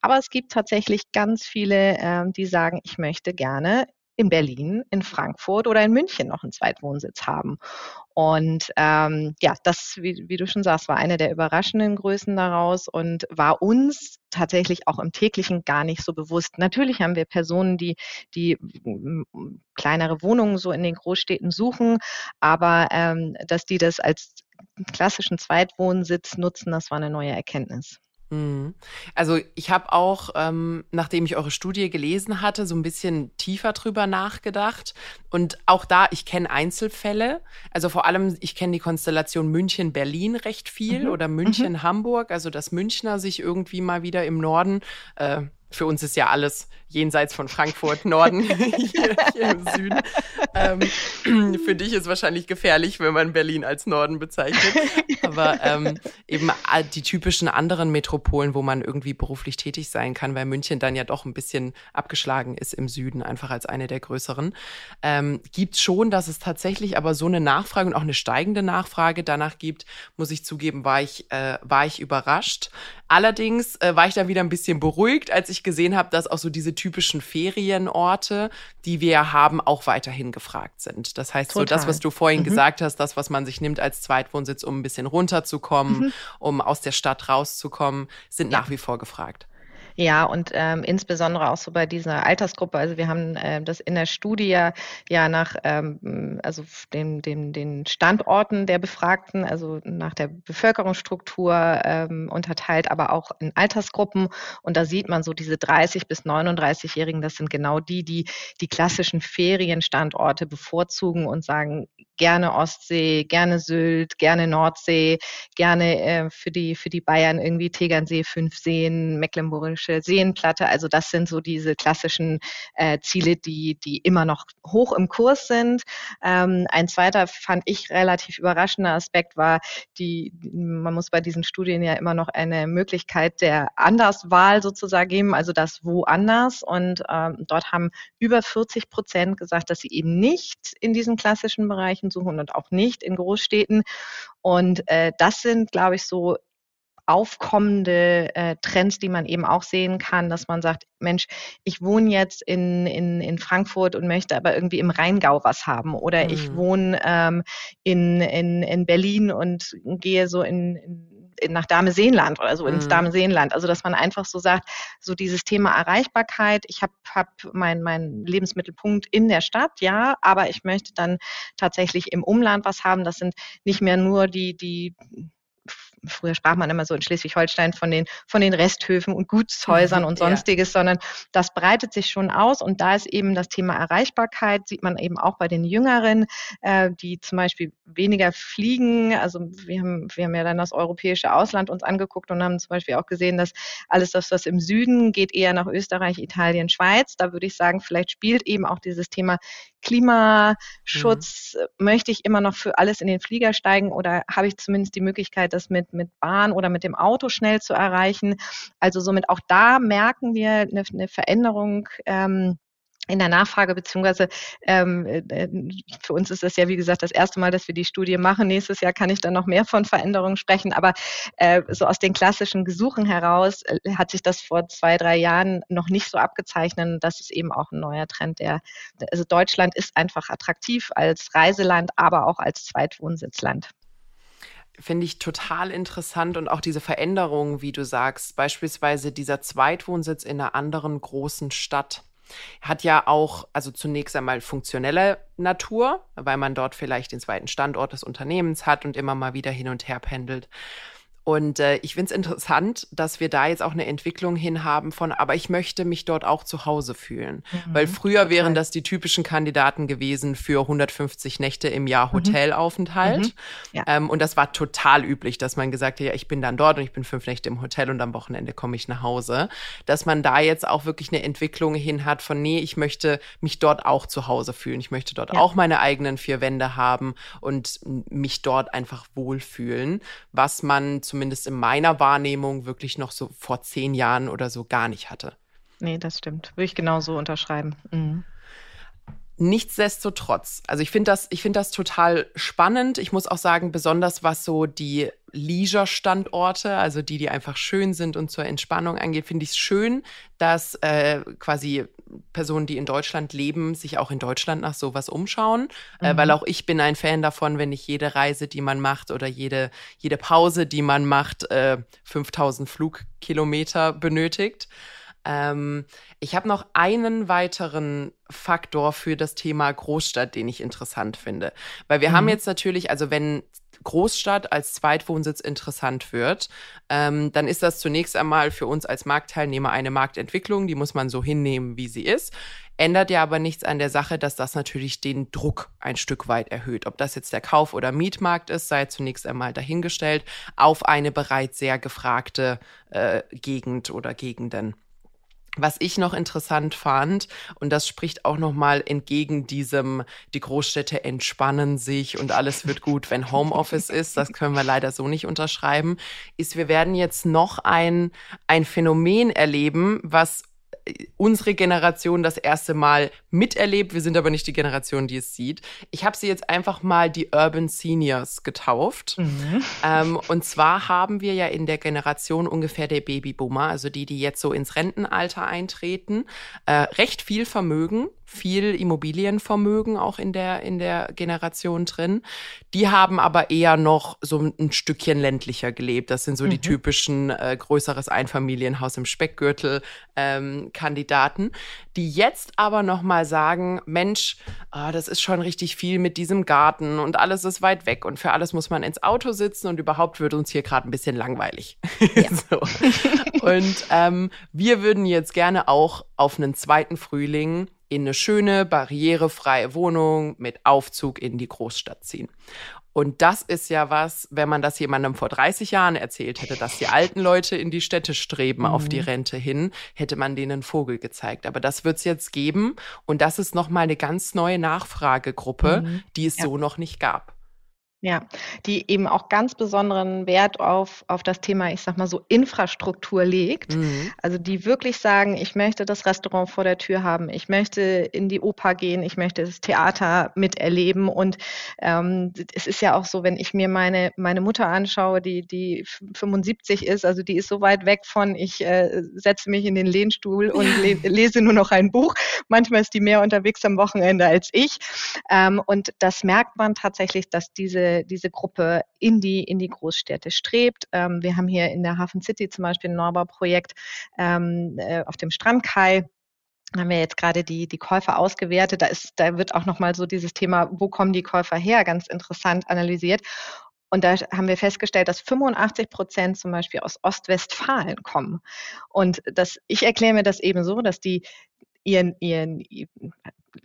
S3: Aber es gibt tatsächlich ganz viele, ähm, die sagen, ich möchte gerne in Berlin, in Frankfurt oder in München noch einen Zweitwohnsitz haben. Und ähm, ja, das, wie, wie du schon sagst, war eine der überraschenden Größen daraus und war uns tatsächlich auch im täglichen gar nicht so bewusst. Natürlich haben wir Personen, die, die kleinere Wohnungen so in den Großstädten suchen, aber ähm, dass die das als klassischen Zweitwohnsitz nutzen, das war eine neue Erkenntnis.
S2: Mhm. Also ich habe auch, ähm, nachdem ich eure Studie gelesen hatte, so ein bisschen tiefer drüber nachgedacht. Und auch da, ich kenne Einzelfälle. Also vor allem, ich kenne die Konstellation München-Berlin recht viel mhm. oder München-Hamburg. Also dass Münchner sich irgendwie mal wieder im Norden äh, für uns ist ja alles jenseits von Frankfurt, Norden, hier, hier, im Süden. Ähm, für dich ist wahrscheinlich gefährlich, wenn man Berlin als Norden bezeichnet. Aber ähm, eben die typischen anderen Metropolen, wo man irgendwie beruflich tätig sein kann, weil München dann ja doch ein bisschen abgeschlagen ist im Süden, einfach als eine der größeren, ähm, gibt schon, dass es tatsächlich aber so eine Nachfrage und auch eine steigende Nachfrage danach gibt, muss ich zugeben, war ich, äh, war ich überrascht. Allerdings äh, war ich dann wieder ein bisschen beruhigt, als ich gesehen habe, dass auch so diese typischen Ferienorte, die wir haben, auch weiterhin gefragt sind. Das heißt, Total. so das, was du vorhin mhm. gesagt hast, das, was man sich nimmt als Zweitwohnsitz, um ein bisschen runterzukommen, mhm. um aus der Stadt rauszukommen, sind ja. nach wie vor gefragt.
S3: Ja, und ähm, insbesondere auch so bei dieser Altersgruppe. Also wir haben äh, das in der Studie ja nach ähm, also den, den, den Standorten der Befragten, also nach der Bevölkerungsstruktur ähm, unterteilt, aber auch in Altersgruppen. Und da sieht man so diese 30 bis 39-Jährigen, das sind genau die, die die klassischen Ferienstandorte bevorzugen und sagen, gerne Ostsee, gerne Sylt, gerne Nordsee, gerne äh, für die für die Bayern irgendwie Tegernsee, fünf Seen, Mecklenburgische Seenplatte. Also das sind so diese klassischen äh, Ziele, die die immer noch hoch im Kurs sind. Ähm, ein zweiter fand ich relativ überraschender Aspekt war die man muss bei diesen Studien ja immer noch eine Möglichkeit der Anderswahl sozusagen geben, also das woanders. Und ähm, dort haben über 40 Prozent gesagt, dass sie eben nicht in diesen klassischen Bereichen suchen und auch nicht in Großstädten. Und äh, das sind, glaube ich, so aufkommende äh, Trends, die man eben auch sehen kann, dass man sagt, Mensch, ich wohne jetzt in, in, in Frankfurt und möchte aber irgendwie im Rheingau was haben oder mhm. ich wohne ähm, in, in, in Berlin und gehe so in, in nach Dame-Seenland oder so ins mhm. Dame-Seenland. Also dass man einfach so sagt, so dieses Thema Erreichbarkeit, ich habe hab meinen mein Lebensmittelpunkt in der Stadt, ja, aber ich möchte dann tatsächlich im Umland was haben. Das sind nicht mehr nur die, die früher sprach man immer so in Schleswig-Holstein von den, von den Resthöfen und Gutshäusern mhm, und sonstiges, ja. sondern das breitet sich schon aus. Und da ist eben das Thema Erreichbarkeit, sieht man eben auch bei den Jüngeren, äh, die zum Beispiel weniger fliegen. Also wir haben, wir haben ja dann das europäische Ausland uns angeguckt und haben zum Beispiel auch gesehen, dass alles das, was im Süden geht, eher nach Österreich, Italien, Schweiz. Da würde ich sagen, vielleicht spielt eben auch dieses Thema Klimaschutz. Mhm. Möchte ich immer noch für alles in den Flieger steigen oder habe ich zumindest die Möglichkeit, das mit mit Bahn oder mit dem Auto schnell zu erreichen. Also somit auch da merken wir eine, eine Veränderung. Ähm, in der Nachfrage, beziehungsweise ähm, äh, für uns ist das ja, wie gesagt, das erste Mal, dass wir die Studie machen. Nächstes Jahr kann ich dann noch mehr von Veränderungen sprechen. Aber äh, so aus den klassischen Gesuchen heraus äh, hat sich das vor zwei, drei Jahren noch nicht so abgezeichnet. Das ist eben auch ein neuer Trend. Der, also Deutschland ist einfach attraktiv als Reiseland, aber auch als Zweitwohnsitzland
S2: finde ich total interessant und auch diese Veränderung, wie du sagst, beispielsweise dieser Zweitwohnsitz in einer anderen großen Stadt. Hat ja auch, also zunächst einmal funktionelle Natur, weil man dort vielleicht den zweiten Standort des Unternehmens hat und immer mal wieder hin und her pendelt. Und äh, ich finde es interessant, dass wir da jetzt auch eine Entwicklung hin haben von, aber ich möchte mich dort auch zu Hause fühlen. Mhm. Weil früher wären das die typischen Kandidaten gewesen für 150 Nächte im Jahr mhm. Hotelaufenthalt. Mhm. Ja. Ähm, und das war total üblich, dass man gesagt hat, ja, ich bin dann dort und ich bin fünf Nächte im Hotel und am Wochenende komme ich nach Hause. Dass man da jetzt auch wirklich eine Entwicklung hin hat von, nee, ich möchte mich dort auch zu Hause fühlen. Ich möchte dort ja. auch meine eigenen vier Wände haben und mich dort einfach wohlfühlen, was man zum zumindest in meiner Wahrnehmung wirklich noch so vor zehn Jahren oder so gar nicht hatte.
S3: Nee, das stimmt. Würde ich genauso unterschreiben. Mhm.
S2: Nichtsdestotrotz, also ich finde das, ich finde das total spannend. Ich muss auch sagen, besonders was so die Leisure-Standorte, also die, die einfach schön sind und zur Entspannung angeht, finde ich es schön, dass äh, quasi Personen, die in Deutschland leben, sich auch in Deutschland nach sowas umschauen, äh, mhm. äh, weil auch ich bin ein Fan davon, wenn nicht jede Reise, die man macht oder jede, jede Pause, die man macht, äh, 5000 Flugkilometer benötigt. Ähm, ich habe noch einen weiteren Faktor für das Thema Großstadt, den ich interessant finde. Weil wir mhm. haben jetzt natürlich, also wenn Großstadt als Zweitwohnsitz interessant wird, ähm, dann ist das zunächst einmal für uns als Marktteilnehmer eine Marktentwicklung, die muss man so hinnehmen, wie sie ist. Ändert ja aber nichts an der Sache, dass das natürlich den Druck ein Stück weit erhöht. Ob das jetzt der Kauf- oder Mietmarkt ist, sei zunächst einmal dahingestellt, auf eine bereits sehr gefragte äh, Gegend oder Gegenden. Was ich noch interessant fand, und das spricht auch nochmal entgegen diesem, die Großstädte entspannen sich und alles wird gut, wenn Homeoffice ist, das können wir leider so nicht unterschreiben, ist, wir werden jetzt noch ein, ein Phänomen erleben, was unsere Generation das erste Mal miterlebt. Wir sind aber nicht die Generation, die es sieht. Ich habe sie jetzt einfach mal die Urban Seniors getauft. Mhm. Ähm, und zwar haben wir ja in der Generation ungefähr der Babyboomer, also die, die jetzt so ins Rentenalter eintreten, äh, recht viel Vermögen, viel Immobilienvermögen auch in der, in der Generation drin. Die haben aber eher noch so ein Stückchen ländlicher gelebt. Das sind so mhm. die typischen äh, größeres Einfamilienhaus im Speckgürtel ähm, Kandidaten, die jetzt aber noch mal sagen, Mensch, oh, das ist schon richtig viel mit diesem Garten und alles ist weit weg und für alles muss man ins Auto sitzen und überhaupt wird uns hier gerade ein bisschen langweilig. Ja. so. Und ähm, wir würden jetzt gerne auch auf einen zweiten Frühling in eine schöne, barrierefreie Wohnung mit Aufzug in die Großstadt ziehen. Und das ist ja was, wenn man das jemandem vor 30 Jahren erzählt hätte, dass die alten Leute in die Städte streben mhm. auf die mhm. Rente hin, hätte man denen einen Vogel gezeigt. Aber das wird es jetzt geben. Und das ist nochmal eine ganz neue Nachfragegruppe, mhm. die es ja. so noch nicht gab.
S3: Ja, die eben auch ganz besonderen Wert auf, auf das Thema, ich sag mal so, Infrastruktur legt. Mhm. Also die wirklich sagen, ich möchte das Restaurant vor der Tür haben, ich möchte in die Oper gehen, ich möchte das Theater miterleben. Und ähm, es ist ja auch so, wenn ich mir meine, meine Mutter anschaue, die, die 75 ist, also die ist so weit weg von, ich äh, setze mich in den Lehnstuhl und le lese nur noch ein Buch. Manchmal ist die mehr unterwegs am Wochenende als ich. Ähm, und das merkt man tatsächlich, dass diese diese, Gruppe in die, in die Großstädte strebt. Ähm, wir haben hier in der Hafen City zum Beispiel ein Neubauprojekt ähm, äh, auf dem Strandkai haben wir jetzt gerade die, die Käufer ausgewertet. Da, ist, da wird auch nochmal so dieses Thema, wo kommen die Käufer her, ganz interessant analysiert. Und da haben wir festgestellt, dass 85 Prozent zum Beispiel aus Ostwestfalen kommen. Und das, ich erkläre mir das eben so, dass die ihren, ihren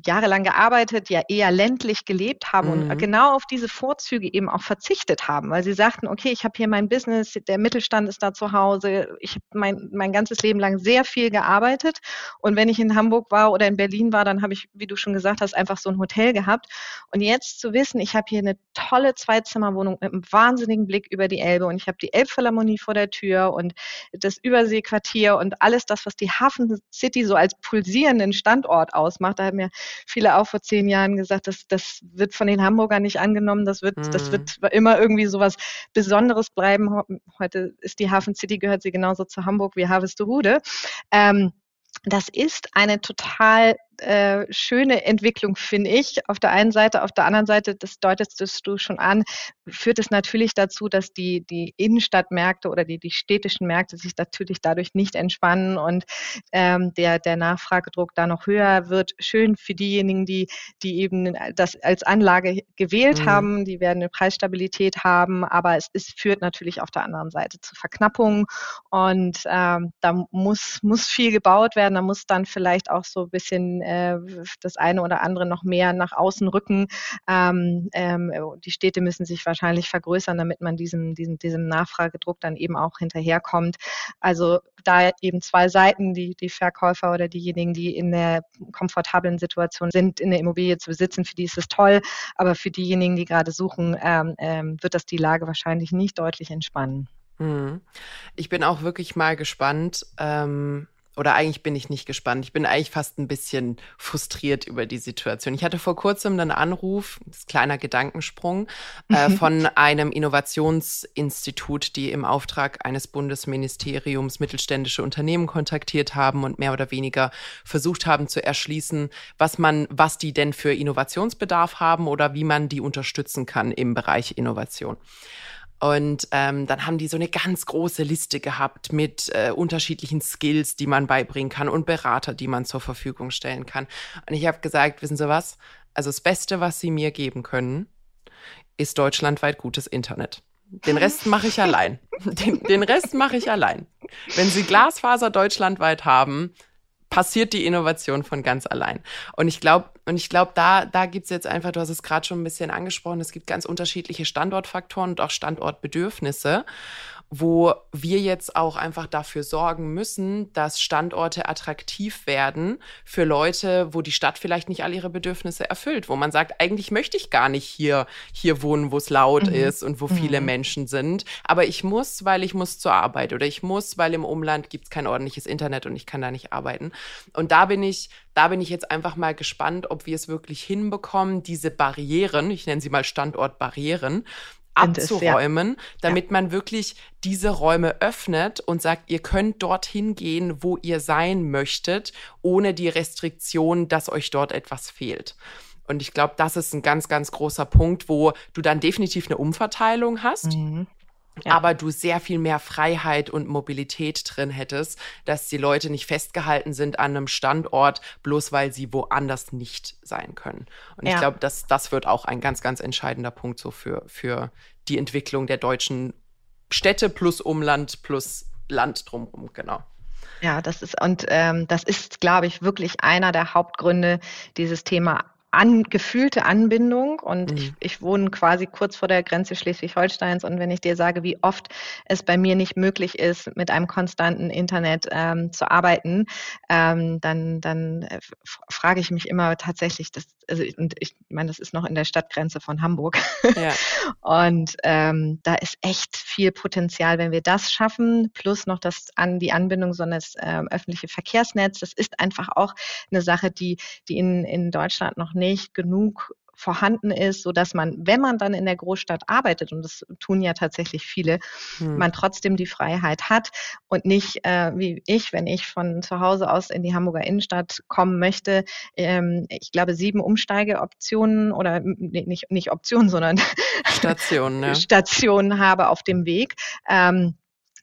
S3: jahrelang gearbeitet, ja eher ländlich gelebt haben mhm. und genau auf diese Vorzüge eben auch verzichtet haben, weil sie sagten, okay, ich habe hier mein Business, der Mittelstand ist da zu Hause, ich habe mein, mein ganzes Leben lang sehr viel gearbeitet und wenn ich in Hamburg war oder in Berlin war, dann habe ich, wie du schon gesagt hast, einfach so ein Hotel gehabt und jetzt zu wissen, ich habe hier eine tolle Zweizimmerwohnung mit einem wahnsinnigen Blick über die Elbe und ich habe die Elbphilharmonie vor der Tür und das Überseequartier und alles das, was die Hafen City so als pulsierenden Standort ausmacht, da haben mir viele auch vor zehn Jahren gesagt, das, das wird von den Hamburgern nicht angenommen, das wird, mhm. das wird immer irgendwie so was Besonderes bleiben. Heute ist die Hafen City, gehört sie genauso zu Hamburg wie Harvestehude. Ähm, das ist eine total äh, schöne Entwicklung, finde ich. Auf der einen Seite, auf der anderen Seite, das deutest du schon an, führt es natürlich dazu, dass die, die Innenstadtmärkte oder die, die städtischen Märkte sich natürlich dadurch nicht entspannen und ähm, der, der Nachfragedruck da noch höher wird. Schön für diejenigen, die, die eben das als Anlage gewählt mhm. haben, die werden eine Preisstabilität haben, aber es, es führt natürlich auf der anderen Seite zu Verknappungen und ähm, da muss, muss viel gebaut werden, da muss dann vielleicht auch so ein bisschen äh, das eine oder andere noch mehr nach außen rücken. Ähm, ähm, die Städte müssen sich wahrscheinlich vergrößern, damit man diesem, diesem, diesem Nachfragedruck dann eben auch hinterherkommt. Also da eben zwei Seiten, die, die Verkäufer oder diejenigen, die in der komfortablen Situation sind, in der Immobilie zu besitzen, für die ist es toll, aber für diejenigen, die gerade suchen, ähm, ähm, wird das die Lage wahrscheinlich nicht deutlich entspannen.
S2: Mhm. Ich bin auch wirklich mal gespannt, ähm, oder eigentlich bin ich nicht gespannt. Ich bin eigentlich fast ein bisschen frustriert über die Situation. Ich hatte vor kurzem einen Anruf, das ist kleiner Gedankensprung, äh, mhm. von einem Innovationsinstitut, die im Auftrag eines Bundesministeriums mittelständische Unternehmen kontaktiert haben und mehr oder weniger versucht haben zu erschließen, was man, was die denn für Innovationsbedarf haben oder wie man die unterstützen kann im Bereich Innovation. Und ähm, dann haben die so eine ganz große Liste gehabt mit äh, unterschiedlichen Skills, die man beibringen kann und Berater, die man zur Verfügung stellen kann. Und ich habe gesagt, wissen Sie was? Also das Beste, was Sie mir geben können, ist deutschlandweit gutes Internet. Den Rest mache ich allein. Den, den Rest mache ich allein. Wenn Sie Glasfaser deutschlandweit haben, passiert die Innovation von ganz allein. Und ich glaube, und ich glaube, da, da gibt's jetzt einfach, du hast es gerade schon ein bisschen angesprochen, es gibt ganz unterschiedliche Standortfaktoren und auch Standortbedürfnisse wo wir jetzt auch einfach dafür sorgen müssen, dass Standorte attraktiv werden für Leute, wo die Stadt vielleicht nicht all ihre Bedürfnisse erfüllt, wo man sagt, eigentlich möchte ich gar nicht hier, hier wohnen, wo es laut mhm. ist und wo mhm. viele Menschen sind, aber ich muss, weil ich muss zur Arbeit oder ich muss, weil im Umland gibt es kein ordentliches Internet und ich kann da nicht arbeiten. Und da bin ich, da bin ich jetzt einfach mal gespannt, ob wir es wirklich hinbekommen, diese Barrieren, ich nenne sie mal Standortbarrieren, abzuräumen, ja. damit ja. man wirklich diese Räume öffnet und sagt, ihr könnt dorthin gehen, wo ihr sein möchtet, ohne die Restriktion, dass euch dort etwas fehlt. Und ich glaube, das ist ein ganz, ganz großer Punkt, wo du dann definitiv eine Umverteilung hast. Mhm ja. aber du sehr viel mehr Freiheit und Mobilität drin hättest, dass die Leute nicht festgehalten sind an einem Standort, bloß weil sie woanders nicht sein können. Und ja. ich glaube, das, das wird auch ein ganz, ganz entscheidender Punkt so für, für die Entwicklung der deutschen Städte plus Umland plus Land drumherum, genau.
S3: Ja, das ist und ähm, das ist, glaube ich, wirklich einer der Hauptgründe, dieses Thema an, gefühlte Anbindung und mhm. ich, ich wohne quasi kurz vor der Grenze Schleswig-Holsteins und wenn ich dir sage, wie oft es bei mir nicht möglich ist, mit einem konstanten Internet ähm, zu arbeiten, ähm, dann, dann äh, frage ich mich immer tatsächlich, das, also und ich meine, das ist noch in der Stadtgrenze von Hamburg. Ja. und ähm, da ist echt viel Potenzial, wenn wir das schaffen, plus noch das an die Anbindung so eines ähm, öffentliche Verkehrsnetz. Das ist einfach auch eine Sache, die, die in, in Deutschland noch nicht genug vorhanden ist, so dass man, wenn man dann in der Großstadt arbeitet, und das tun ja tatsächlich viele, hm. man trotzdem die Freiheit hat und nicht äh, wie ich, wenn ich von zu Hause aus in die Hamburger Innenstadt kommen möchte, ähm, ich glaube sieben Umsteigeoptionen oder nee, nicht, nicht Optionen, sondern Stationen, ja. Stationen habe auf dem Weg. Ähm,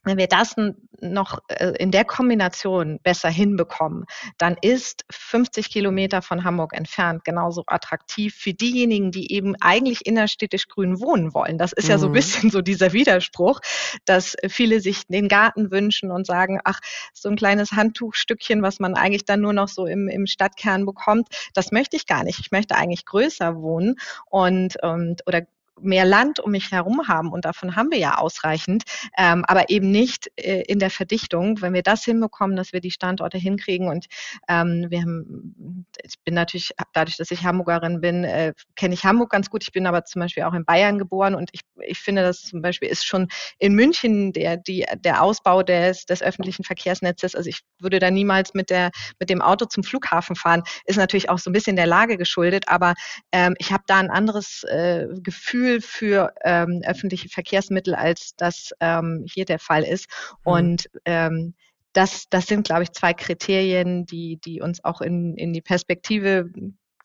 S3: wenn wir das noch äh, in der Kombination besser hinbekommen, dann ist 50 Kilometer von Hamburg entfernt genauso attraktiv für diejenigen, die eben eigentlich innerstädtisch grün wohnen wollen. Das ist mhm. ja so ein mhm. bisschen so dieser Widerspruch, dass viele sich den Garten wünschen und sagen, ach, so ein kleines Handtuchstückchen, was man eigentlich dann nur noch so im, im Stadtkern bekommt, das möchte ich gar nicht. Ich möchte eigentlich größer wohnen und, und oder mehr Land um mich herum haben und davon haben wir ja ausreichend, ähm, aber eben nicht äh, in der Verdichtung. Wenn wir das hinbekommen, dass wir die Standorte hinkriegen und ähm, wir haben, ich bin natürlich, dadurch, dass ich Hamburgerin bin, äh, kenne ich Hamburg ganz gut. Ich bin aber zum Beispiel auch in Bayern geboren und ich, ich finde, das zum Beispiel ist schon in München der, die, der Ausbau des, des öffentlichen Verkehrsnetzes. Also ich würde da niemals mit der, mit dem Auto zum Flughafen fahren. Ist natürlich auch so ein bisschen der Lage geschuldet, aber ähm, ich habe da ein anderes äh, Gefühl Gefühl für ähm, öffentliche Verkehrsmittel, als das ähm, hier der Fall ist. Mhm. Und ähm, das, das sind, glaube ich, zwei Kriterien, die, die uns auch in, in die Perspektive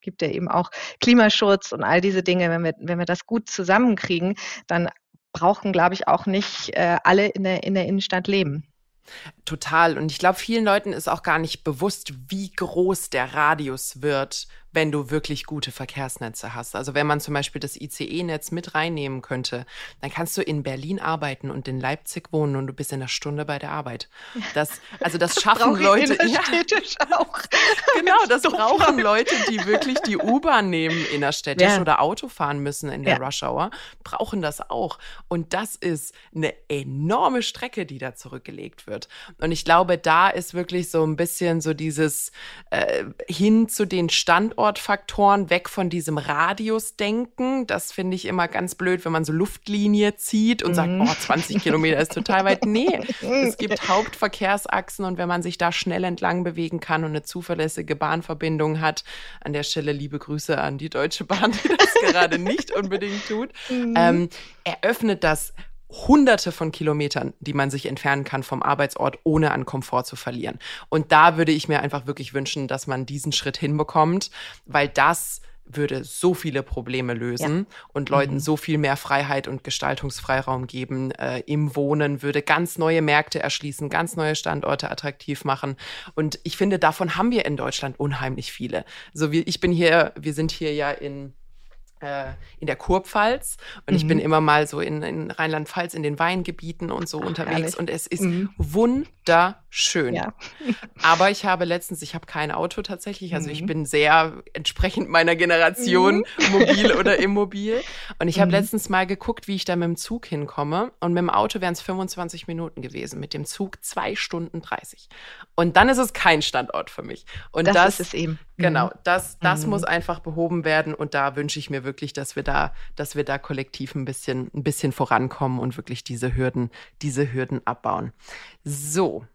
S3: gibt ja eben auch Klimaschutz und all diese Dinge. Wenn wir, wenn wir das gut zusammenkriegen, dann brauchen, glaube ich, auch nicht äh, alle in der, in der Innenstadt leben.
S2: Total. Und ich glaube, vielen Leuten ist auch gar nicht bewusst, wie groß der Radius wird, wenn du wirklich gute Verkehrsnetze hast. Also wenn man zum Beispiel das ICE-Netz mit reinnehmen könnte, dann kannst du in Berlin arbeiten und in Leipzig wohnen und du bist in einer Stunde bei der Arbeit. Das, also das schaffen Leute. Ja, auch. Genau, das brauchen Leute, die wirklich die U-Bahn nehmen innerstädtisch ja. oder Auto fahren müssen in der ja. Rush Hour, brauchen das auch. Und das ist eine enorme Strecke, die da zurückgelegt wird. Und ich glaube, da ist wirklich so ein bisschen so dieses äh, hin zu den Standorten Standortfaktoren, weg von diesem Radiusdenken. Das finde ich immer ganz blöd, wenn man so Luftlinie zieht und mhm. sagt, oh, 20 Kilometer ist total weit. Nee, es gibt Hauptverkehrsachsen und wenn man sich da schnell entlang bewegen kann und eine zuverlässige Bahnverbindung hat, an der Stelle liebe Grüße an die Deutsche Bahn, die das gerade nicht unbedingt tut, mhm. ähm, eröffnet das hunderte von Kilometern, die man sich entfernen kann vom Arbeitsort, ohne an Komfort zu verlieren. Und da würde ich mir einfach wirklich wünschen, dass man diesen Schritt hinbekommt, weil das würde so viele Probleme lösen ja. und Leuten mhm. so viel mehr Freiheit und Gestaltungsfreiraum geben äh, im Wohnen, würde ganz neue Märkte erschließen, ganz neue Standorte attraktiv machen. Und ich finde, davon haben wir in Deutschland unheimlich viele. So wie ich bin hier, wir sind hier ja in in der Kurpfalz und mhm. ich bin mhm. immer mal so in, in Rheinland-Pfalz in den Weingebieten und so Ach, unterwegs ehrlich? und es ist mhm. wunderschön. Ja. Aber ich habe letztens, ich habe kein Auto tatsächlich, also mhm. ich bin sehr entsprechend meiner Generation mhm. mobil oder immobil und ich habe mhm. letztens mal geguckt, wie ich da mit dem Zug hinkomme und mit dem Auto wären es 25 Minuten gewesen, mit dem Zug zwei Stunden 30 und dann ist es kein Standort für mich. Und das, das ist es eben. Genau, das, das muss einfach behoben werden und da wünsche ich mir wirklich wirklich, dass wir da, dass wir da kollektiv ein bisschen, ein bisschen vorankommen und wirklich diese Hürden, diese Hürden abbauen. So.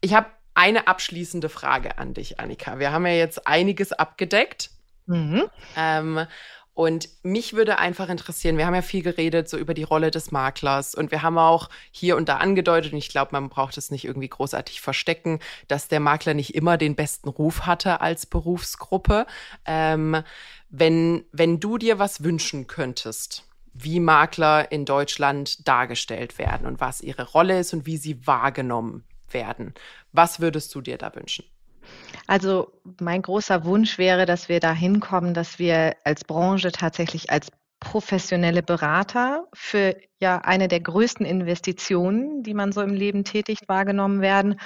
S2: Ich habe eine abschließende Frage an dich, Annika. Wir haben ja jetzt einiges abgedeckt. Mhm. Ähm, und mich würde einfach interessieren, wir haben ja viel geredet so über die Rolle des Maklers und wir haben auch hier und da angedeutet, und ich glaube, man braucht es nicht irgendwie großartig verstecken, dass der Makler nicht immer den besten Ruf hatte als Berufsgruppe. Ähm, wenn, wenn du dir was wünschen könntest, wie Makler in Deutschland dargestellt werden und was ihre Rolle ist und wie sie wahrgenommen werden, was würdest du dir da wünschen?
S3: Also mein großer Wunsch wäre, dass wir da hinkommen, dass wir als Branche tatsächlich als professionelle Berater für ja eine der größten Investitionen, die man so im Leben tätigt, wahrgenommen werden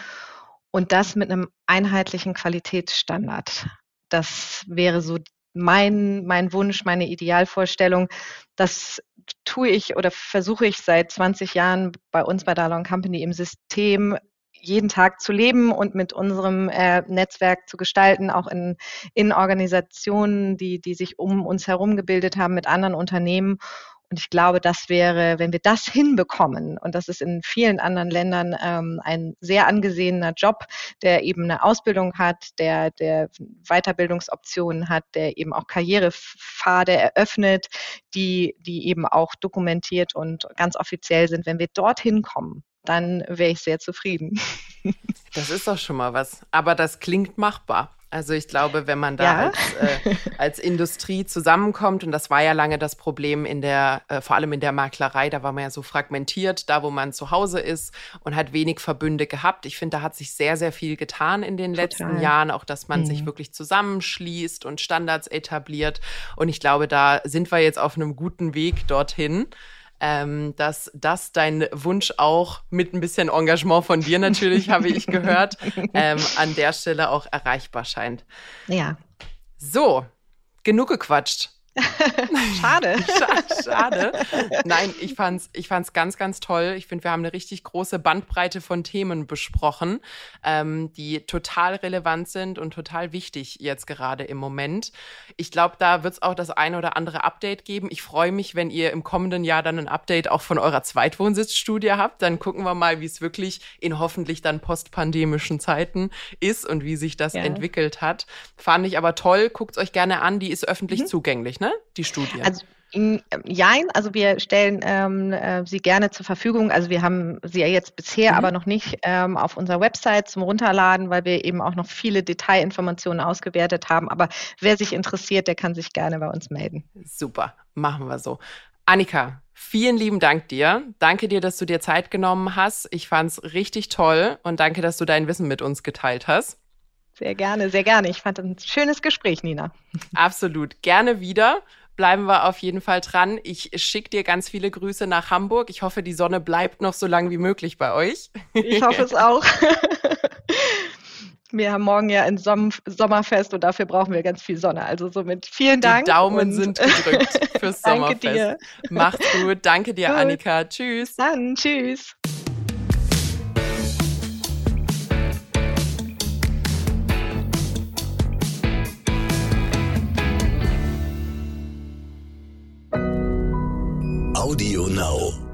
S3: und das mit einem einheitlichen Qualitätsstandard. Das wäre so mein, mein Wunsch, meine Idealvorstellung, das tue ich oder versuche ich seit 20 Jahren bei uns bei Dalon Company im System jeden Tag zu leben und mit unserem äh, Netzwerk zu gestalten, auch in, in Organisationen, die, die sich um uns herum gebildet haben, mit anderen Unternehmen. Und ich glaube, das wäre, wenn wir das hinbekommen, und das ist in vielen anderen Ländern ähm, ein sehr angesehener Job, der eben eine Ausbildung hat, der, der Weiterbildungsoptionen hat, der eben auch Karrierepfade eröffnet, die, die eben auch dokumentiert und ganz offiziell sind. Wenn wir dorthin kommen, dann wäre ich sehr zufrieden.
S2: Das ist doch schon mal was. Aber das klingt machbar. Also ich glaube, wenn man da ja. als, äh, als, Industrie zusammenkommt, und das war ja lange das Problem in der, äh, vor allem in der Maklerei, da war man ja so fragmentiert, da wo man zu Hause ist und hat wenig Verbünde gehabt. Ich finde, da hat sich sehr, sehr viel getan in den Total. letzten Jahren, auch dass man mhm. sich wirklich zusammenschließt und Standards etabliert. Und ich glaube, da sind wir jetzt auf einem guten Weg dorthin ähm, dass das dein Wunsch auch mit ein bisschen Engagement von dir natürlich, habe ich gehört, ähm, an der Stelle auch erreichbar scheint.
S3: Ja.
S2: So, genug gequatscht.
S3: Schade.
S2: Schade. Nein, ich fand's, ich fand's ganz, ganz toll. Ich finde, wir haben eine richtig große Bandbreite von Themen besprochen, ähm, die total relevant sind und total wichtig jetzt gerade im Moment. Ich glaube, da wird es auch das eine oder andere Update geben. Ich freue mich, wenn ihr im kommenden Jahr dann ein Update auch von eurer Zweitwohnsitzstudie habt. Dann gucken wir mal, wie es wirklich in hoffentlich dann postpandemischen Zeiten ist und wie sich das ja. entwickelt hat. Fand ich aber toll. Guckt euch gerne an. Die ist öffentlich mhm. zugänglich, ne? Ne? Die Studie.
S3: Also Jein, also wir stellen ähm, äh, sie gerne zur Verfügung. Also wir haben sie ja jetzt bisher mhm. aber noch nicht ähm, auf unserer Website zum Runterladen, weil wir eben auch noch viele Detailinformationen ausgewertet haben. Aber wer sich interessiert, der kann sich gerne bei uns melden.
S2: Super, machen wir so. Annika, vielen lieben Dank dir. Danke dir, dass du dir Zeit genommen hast. Ich fand es richtig toll und danke, dass du dein Wissen mit uns geteilt hast.
S3: Sehr gerne, sehr gerne. Ich fand ein schönes Gespräch, Nina.
S2: Absolut. Gerne wieder. Bleiben wir auf jeden Fall dran. Ich schicke dir ganz viele Grüße nach Hamburg. Ich hoffe, die Sonne bleibt noch so lange wie möglich bei euch.
S3: Ich hoffe es auch. Wir haben morgen ja ein Som Sommerfest und dafür brauchen wir ganz viel Sonne. Also somit vielen Dank.
S2: Die Daumen sind gedrückt fürs Sommerfest. Danke dir. Macht's gut. Danke dir, gut. Annika. Tschüss.
S3: Dann tschüss.
S1: Audio Now.